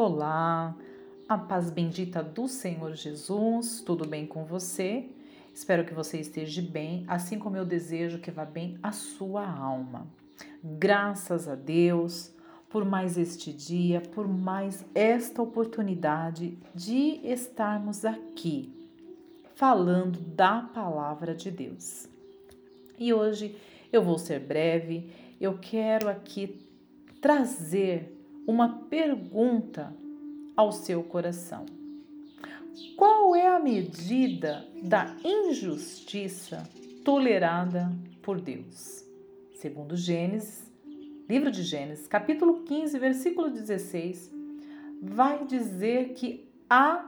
Olá, a paz bendita do Senhor Jesus, tudo bem com você? Espero que você esteja bem, assim como eu desejo que vá bem a sua alma. Graças a Deus por mais este dia, por mais esta oportunidade de estarmos aqui falando da palavra de Deus. E hoje eu vou ser breve, eu quero aqui trazer uma pergunta ao seu coração. Qual é a medida da injustiça tolerada por Deus? Segundo Gênesis, livro de Gênesis, capítulo 15, versículo 16, vai dizer que há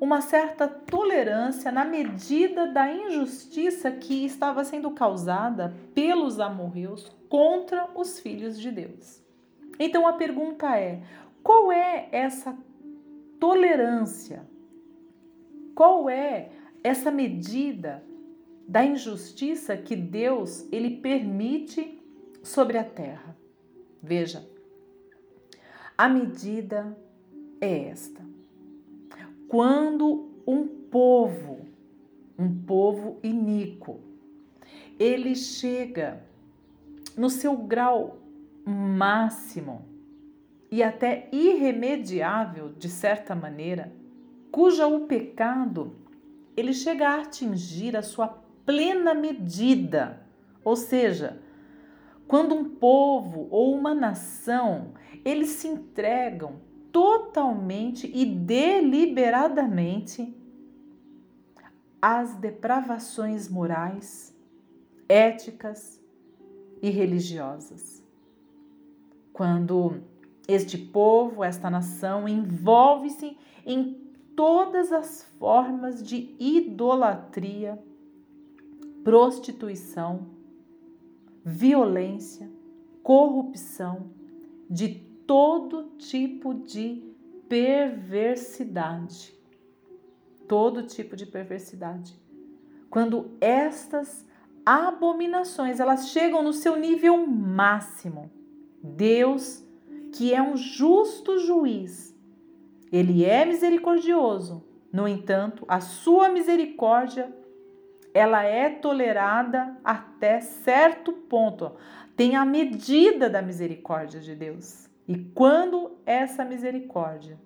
uma certa tolerância na medida da injustiça que estava sendo causada pelos amorreus contra os filhos de Deus. Então a pergunta é: qual é essa tolerância? Qual é essa medida da injustiça que Deus ele permite sobre a terra? Veja, a medida é esta. Quando um povo, um povo iníquo, ele chega no seu grau máximo e até irremediável, de certa maneira, cuja o pecado ele chega a atingir a sua plena medida. Ou seja, quando um povo ou uma nação, eles se entregam totalmente e deliberadamente às depravações morais, éticas e religiosas quando este povo, esta nação, envolve-se em todas as formas de idolatria, prostituição, violência, corrupção, de todo tipo de perversidade. Todo tipo de perversidade. Quando estas abominações elas chegam no seu nível máximo, Deus, que é um justo juiz, ele é misericordioso. No entanto, a sua misericórdia ela é tolerada até certo ponto. Tem a medida da misericórdia de Deus. E quando essa misericórdia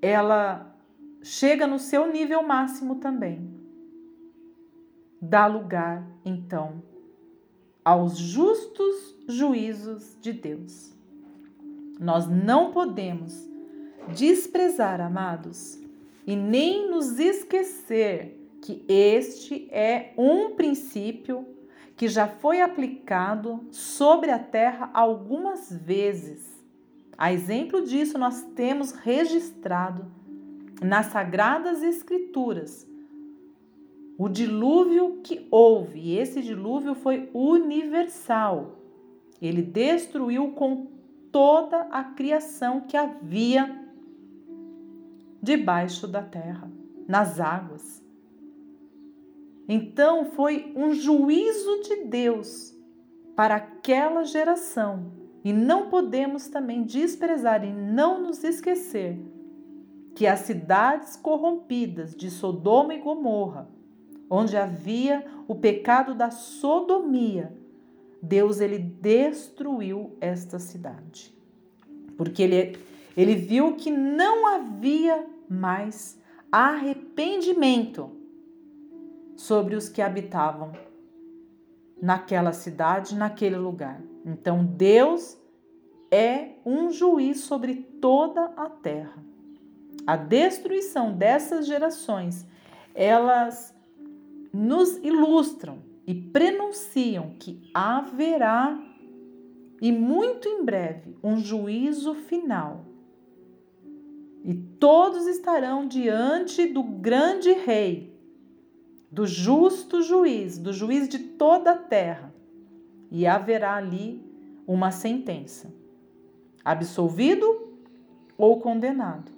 ela chega no seu nível máximo também, dá lugar então aos justos juízos de Deus. Nós não podemos desprezar, amados, e nem nos esquecer que este é um princípio que já foi aplicado sobre a terra algumas vezes. A exemplo disso, nós temos registrado nas Sagradas Escrituras o dilúvio que houve, e esse dilúvio foi universal. Ele destruiu com toda a criação que havia debaixo da terra, nas águas. Então foi um juízo de Deus para aquela geração. E não podemos também desprezar e não nos esquecer que as cidades corrompidas de Sodoma e Gomorra, onde havia o pecado da sodomia, Deus ele destruiu esta cidade. Porque ele, ele viu que não havia mais arrependimento sobre os que habitavam naquela cidade, naquele lugar. Então Deus é um juiz sobre toda a terra. A destruição dessas gerações, elas nos ilustram e prenunciam que haverá e muito em breve um juízo final. E todos estarão diante do grande rei, do justo juiz, do juiz de toda a terra, e haverá ali uma sentença: absolvido ou condenado.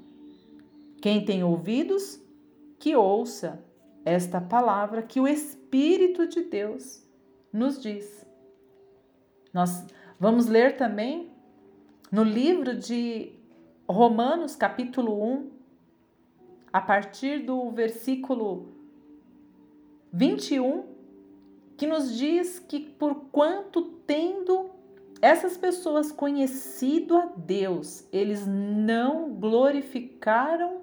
Quem tem ouvidos, que ouça esta palavra que o Espírito de Deus nos diz. Nós vamos ler também no livro de Romanos capítulo 1, a partir do versículo 21, que nos diz que por quanto tendo essas pessoas conhecido a Deus, eles não glorificaram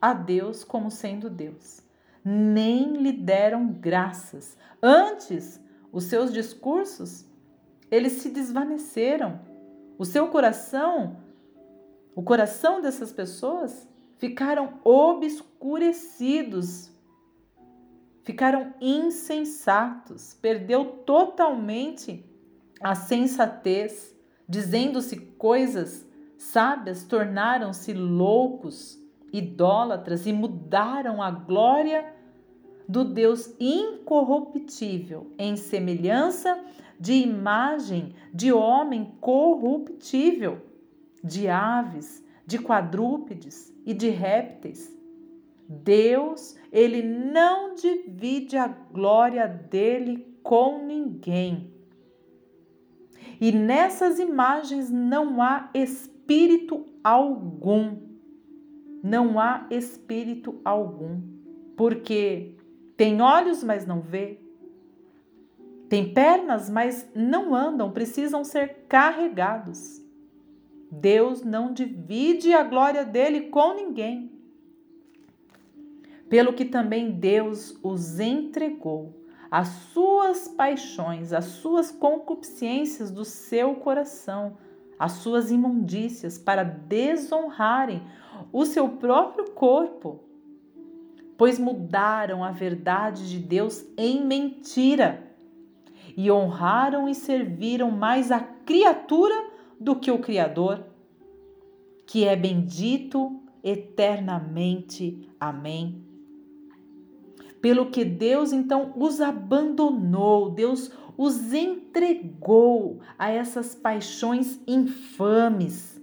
a Deus como sendo Deus, nem lhe deram graças. Antes, os seus discursos, eles se desvaneceram. O seu coração, o coração dessas pessoas ficaram obscurecidos, ficaram insensatos, perdeu totalmente a sensatez, dizendo-se coisas sábias, tornaram-se loucos, idólatras e mudaram a glória do Deus incorruptível em semelhança de imagem de homem corruptível, de aves, de quadrúpedes e de répteis. Deus, ele não divide a glória dele com ninguém. E nessas imagens não há espírito algum. Não há espírito algum. Porque tem olhos, mas não vê. Tem pernas, mas não andam, precisam ser carregados. Deus não divide a glória dele com ninguém. Pelo que também Deus os entregou as suas paixões, as suas concupiscências do seu coração, as suas imundícias, para desonrarem o seu próprio corpo, pois mudaram a verdade de Deus em mentira e honraram e serviram mais a criatura do que o Criador, que é bendito eternamente. Amém pelo que Deus então os abandonou, Deus os entregou a essas paixões infames.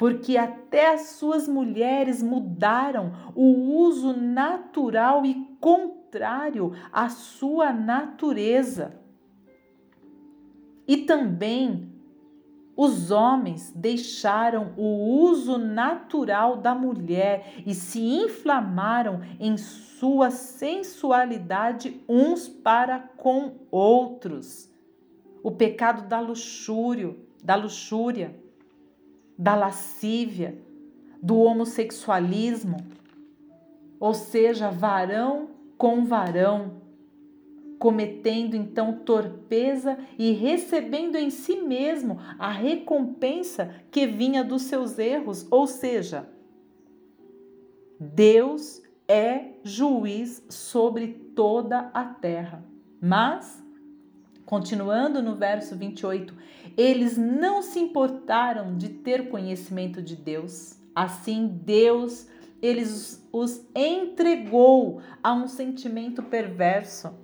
Porque até as suas mulheres mudaram o uso natural e contrário à sua natureza. E também os homens deixaram o uso natural da mulher e se inflamaram em sua sensualidade uns para com outros. O pecado da luxúria, da luxúria, da lascívia, do homossexualismo, ou seja, varão com varão, cometendo então torpeza e recebendo em si mesmo a recompensa que vinha dos seus erros, ou seja, Deus é juiz sobre toda a terra. Mas, continuando no verso 28, eles não se importaram de ter conhecimento de Deus. Assim, Deus eles os entregou a um sentimento perverso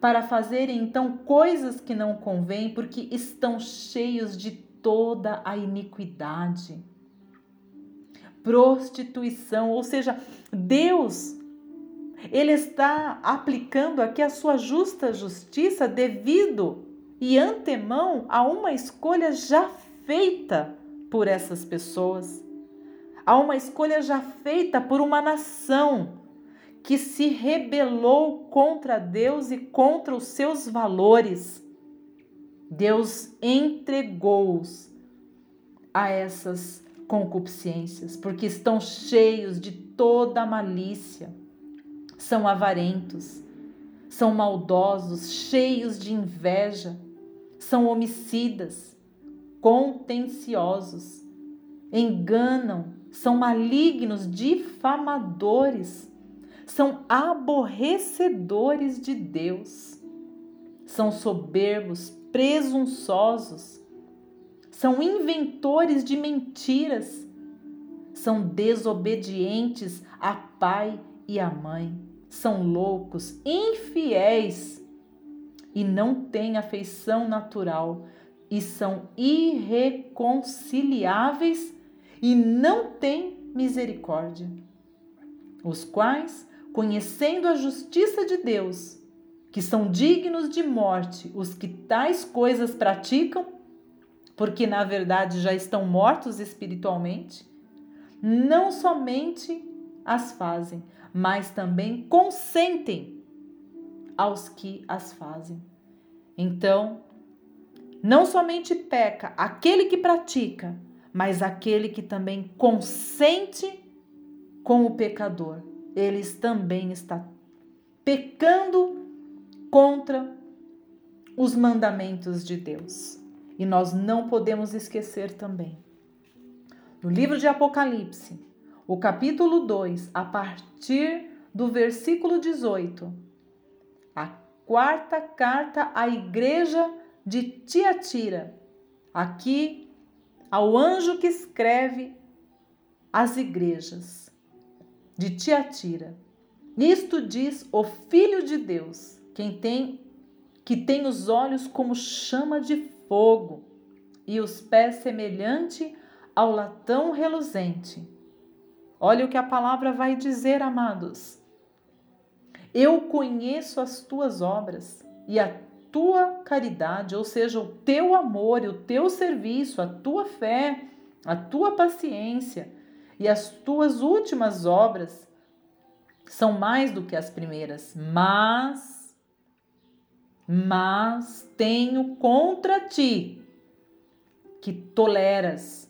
para fazerem então coisas que não convêm, porque estão cheios de toda a iniquidade. Prostituição, ou seja, Deus ele está aplicando aqui a sua justa justiça devido e antemão a uma escolha já feita por essas pessoas, a uma escolha já feita por uma nação que se rebelou contra Deus e contra os seus valores. Deus entregou-os a essas concupiscências, porque estão cheios de toda malícia, são avarentos, são maldosos, cheios de inveja, são homicidas, contenciosos, enganam, são malignos, difamadores são aborrecedores de Deus, são soberbos, presunçosos, são inventores de mentiras, são desobedientes a pai e a mãe, são loucos, infiéis e não têm afeição natural e são irreconciliáveis e não têm misericórdia, os quais conhecendo a justiça de Deus, que são dignos de morte os que tais coisas praticam, porque na verdade já estão mortos espiritualmente, não somente as fazem, mas também consentem aos que as fazem. Então, não somente peca aquele que pratica, mas aquele que também consente com o pecador. Eles também está pecando contra os mandamentos de Deus. E nós não podemos esquecer também. No livro de Apocalipse, o capítulo 2, a partir do versículo 18, a quarta carta à igreja de Tiatira. Aqui, ao anjo que escreve as igrejas de Tiatira. Isto diz o Filho de Deus, quem tem que tem os olhos como chama de fogo e os pés semelhante ao latão reluzente Olha o que a palavra vai dizer, amados. Eu conheço as tuas obras e a tua caridade, ou seja, o teu amor, o teu serviço, a tua fé, a tua paciência e as tuas últimas obras são mais do que as primeiras, mas mas tenho contra ti que toleras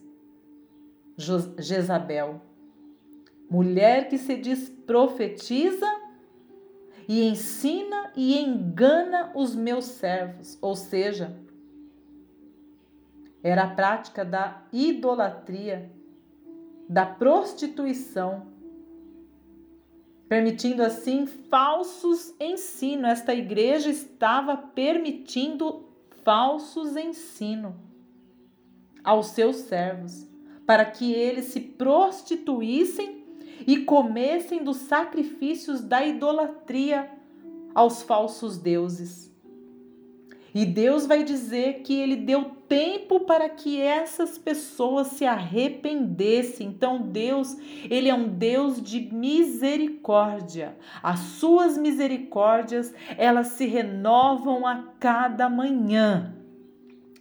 Jezabel, mulher que se diz profetiza e ensina e engana os meus servos, ou seja, era a prática da idolatria, da prostituição, permitindo assim falsos ensinos. Esta igreja estava permitindo falsos ensinos aos seus servos, para que eles se prostituíssem e comessem dos sacrifícios da idolatria aos falsos deuses. E Deus vai dizer que ele deu tempo para que essas pessoas se arrependessem. Então Deus, ele é um Deus de misericórdia. As suas misericórdias, elas se renovam a cada manhã.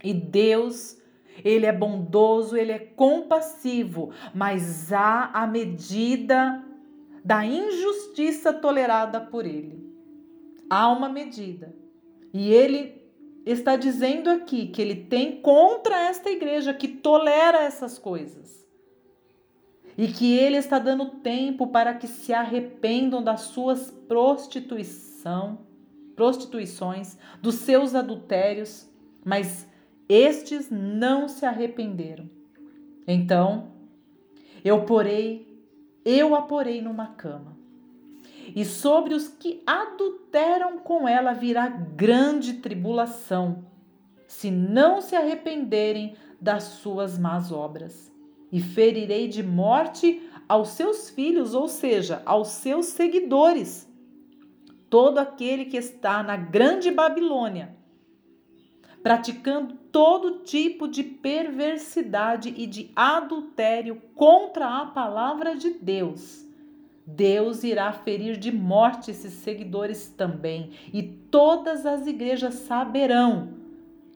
E Deus ele é bondoso, ele é compassivo, mas há a medida da injustiça tolerada por ele. Há uma medida. E ele está dizendo aqui que ele tem contra esta igreja que tolera essas coisas. E que ele está dando tempo para que se arrependam das suas prostituição, prostituições, dos seus adultérios, mas estes não se arrependeram. Então, eu porei, eu a porei numa cama. E sobre os que adulteram com ela virá grande tribulação, se não se arrependerem das suas más obras. E ferirei de morte aos seus filhos, ou seja, aos seus seguidores, todo aquele que está na grande Babilônia praticando todo tipo de perversidade e de adultério contra a palavra de Deus. Deus irá ferir de morte esses seguidores também, e todas as igrejas saberão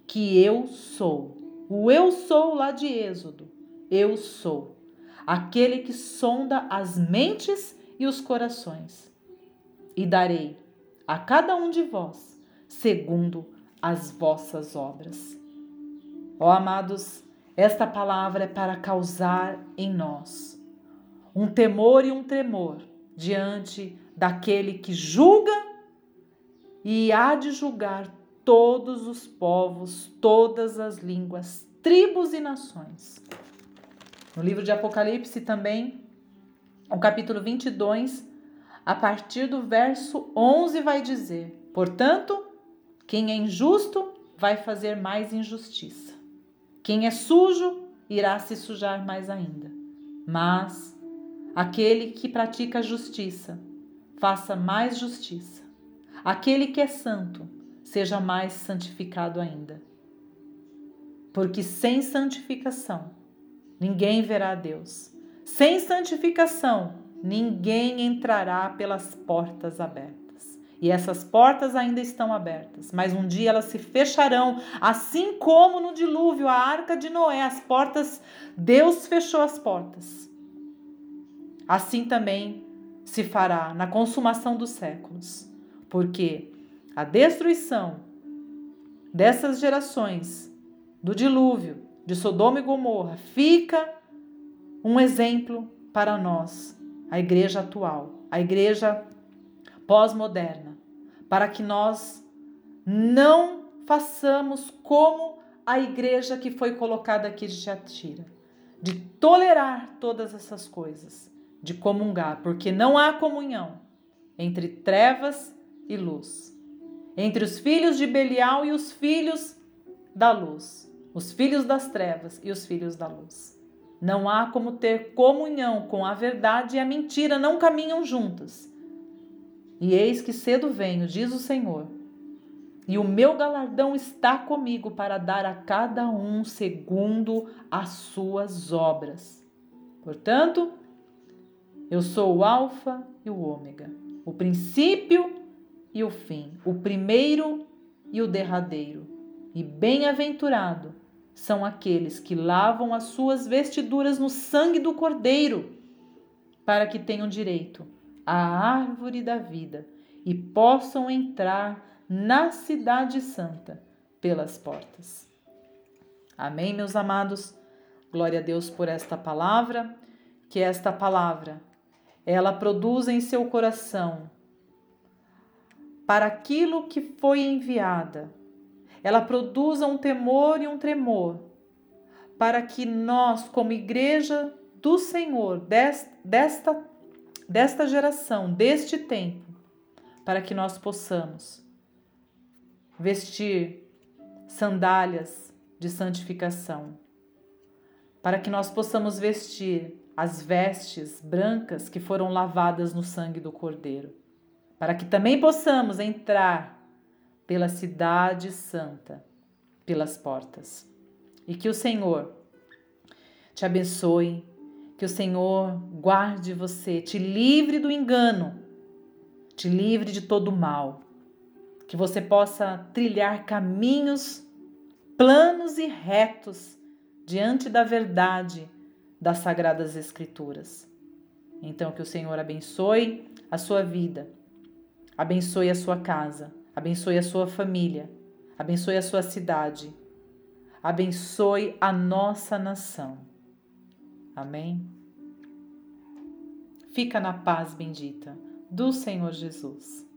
que eu sou. O eu sou lá de Êxodo. Eu sou aquele que sonda as mentes e os corações. E darei a cada um de vós segundo as vossas obras. Ó amados, esta palavra é para causar em nós um temor e um tremor diante daquele que julga e há de julgar todos os povos, todas as línguas, tribos e nações. No livro de Apocalipse também, o capítulo 22, a partir do verso 11 vai dizer: Portanto, quem é injusto vai fazer mais injustiça. Quem é sujo irá se sujar mais ainda. Mas aquele que pratica justiça, faça mais justiça. Aquele que é santo, seja mais santificado ainda. Porque sem santificação, ninguém verá a Deus. Sem santificação, ninguém entrará pelas portas abertas. E essas portas ainda estão abertas, mas um dia elas se fecharão, assim como no dilúvio, a arca de Noé, as portas, Deus fechou as portas. Assim também se fará na consumação dos séculos, porque a destruição dessas gerações do dilúvio de Sodoma e Gomorra fica um exemplo para nós, a igreja atual, a igreja pós-moderna, para que nós não façamos como a igreja que foi colocada aqui de Tiatira, de tolerar todas essas coisas, de comungar, porque não há comunhão entre trevas e luz, entre os filhos de Belial e os filhos da luz, os filhos das trevas e os filhos da luz. Não há como ter comunhão com a verdade e a mentira, não caminham juntas. E eis que cedo venho, diz o Senhor, e o meu galardão está comigo para dar a cada um segundo as suas obras. Portanto, eu sou o Alfa e o Ômega, o princípio e o fim, o primeiro e o derradeiro. E bem-aventurado são aqueles que lavam as suas vestiduras no sangue do Cordeiro, para que tenham direito à árvore da vida e possam entrar na Cidade Santa pelas portas. Amém, meus amados? Glória a Deus por esta palavra, que esta palavra ela produza em seu coração para aquilo que foi enviada ela produza um temor e um tremor, para que nós, como igreja do Senhor, desta, desta geração, deste tempo, para que nós possamos vestir sandálias de santificação, para que nós possamos vestir as vestes brancas que foram lavadas no sangue do Cordeiro, para que também possamos entrar pela cidade santa, pelas portas. E que o Senhor te abençoe, que o Senhor guarde você, te livre do engano, te livre de todo mal, que você possa trilhar caminhos planos e retos diante da verdade das sagradas escrituras. Então que o Senhor abençoe a sua vida, abençoe a sua casa abençoe a sua família, abençoe a sua cidade, abençoe a nossa nação. Amém? Fica na paz bendita do Senhor Jesus.